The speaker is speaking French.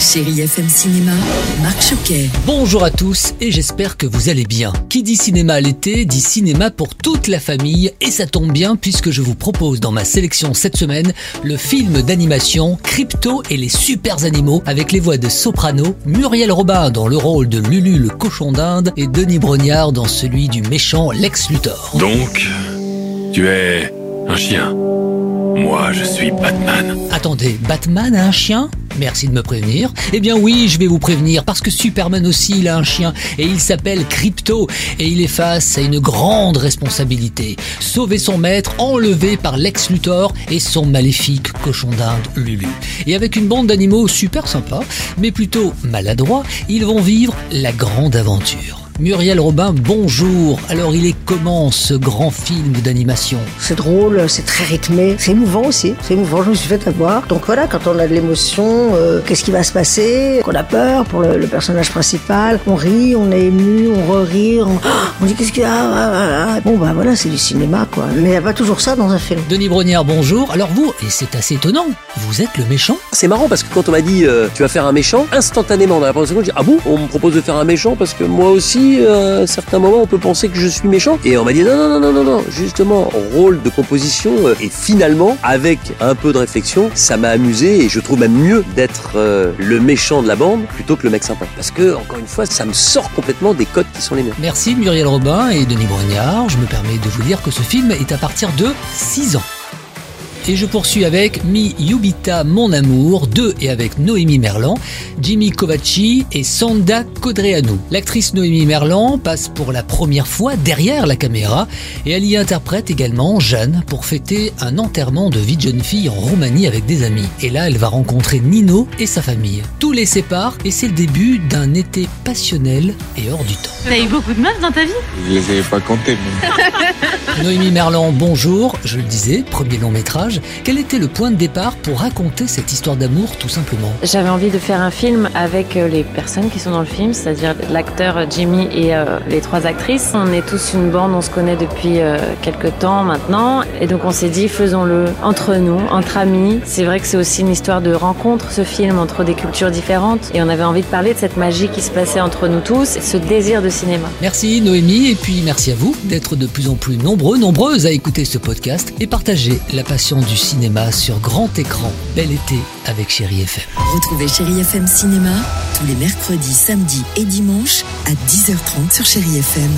Chérie FM Cinéma, Marc Choquet. Bonjour à tous et j'espère que vous allez bien. Qui dit cinéma à l'été dit cinéma pour toute la famille et ça tombe bien puisque je vous propose dans ma sélection cette semaine le film d'animation Crypto et les super animaux avec les voix de Soprano, Muriel Robin dans le rôle de Lulu le cochon d'Inde et Denis Brognard dans celui du méchant Lex Luthor. Donc, tu es un chien. Moi, je suis Batman. Attendez, Batman a un chien? Merci de me prévenir. Eh bien oui, je vais vous prévenir parce que Superman aussi il a un chien et il s'appelle Crypto et il est face à une grande responsabilité. Sauver son maître enlevé par Lex Luthor et son maléfique cochon d'Inde Lulu. Et avec une bande d'animaux super sympa, mais plutôt maladroits, ils vont vivre la grande aventure. Muriel Robin, bonjour. Alors il est comment ce grand film d'animation C'est drôle, c'est très rythmé, c'est émouvant aussi, c'est émouvant, je me suis fait avoir. Donc voilà, quand on a de l'émotion, euh, qu'est-ce qui va se passer Qu'on a peur pour le, le personnage principal, on rit, on est ému, on re-rit, on, on dit qu'est-ce qu'il y a ah, ah, ah. Bon bah voilà, c'est du cinéma quoi. Mais il n'y a pas toujours ça dans un film. Denis Brognard, bonjour. Alors vous, et c'est assez étonnant, vous êtes le méchant C'est marrant parce que quand on m'a dit euh, tu vas faire un méchant, instantanément dans la première seconde, j'ai dit ah bon? On me propose de faire un méchant parce que moi aussi, euh, à un certain moment, on peut penser que je suis méchant. Et on m'a dit non non non non non non, justement rôle de composition euh, et finalement avec un peu de réflexion, ça m'a amusé et je trouve même mieux d'être euh, le méchant de la bande plutôt que le mec sympa. Parce que encore une fois, ça me sort complètement des codes qui sont les miens. Merci Muriel Robin et Denis Brognard. Je me permets de vous dire que ce film est à partir de 6 ans. Et je poursuis avec Mi Yubita Mon Amour 2 et avec Noémie Merlan, Jimmy Kovacci et Sanda Codreanu. L'actrice Noémie Merlan passe pour la première fois derrière la caméra et elle y interprète également Jeanne pour fêter un enterrement de vie de jeune fille en Roumanie avec des amis. Et là, elle va rencontrer Nino et sa famille. Tout les sépare et c'est le début d'un été passionnel et hors du temps. T'as eu beaucoup de meufs dans ta vie? Je les avais pas comptés. mais- Noémie Merlan, bonjour. Je le disais, premier long métrage. Quel était le point de départ pour raconter cette histoire d'amour tout simplement J'avais envie de faire un film avec euh, les personnes qui sont dans le film, c'est-à-dire l'acteur Jimmy et euh, les trois actrices. On est tous une bande, on se connaît depuis euh, quelques temps maintenant. Et donc on s'est dit, faisons-le entre nous, entre amis. C'est vrai que c'est aussi une histoire de rencontre, ce film, entre des cultures différentes. Et on avait envie de parler de cette magie qui se passait entre nous tous, ce désir de cinéma. Merci Noémie et puis merci à vous d'être de plus en plus nombreux, nombreuses à écouter ce podcast et partager la passion du cinéma sur grand écran. Bel été avec Chéri FM. Retrouvez Chérie FM Cinéma tous les mercredis, samedis et dimanches à 10h30 sur Chérie FM.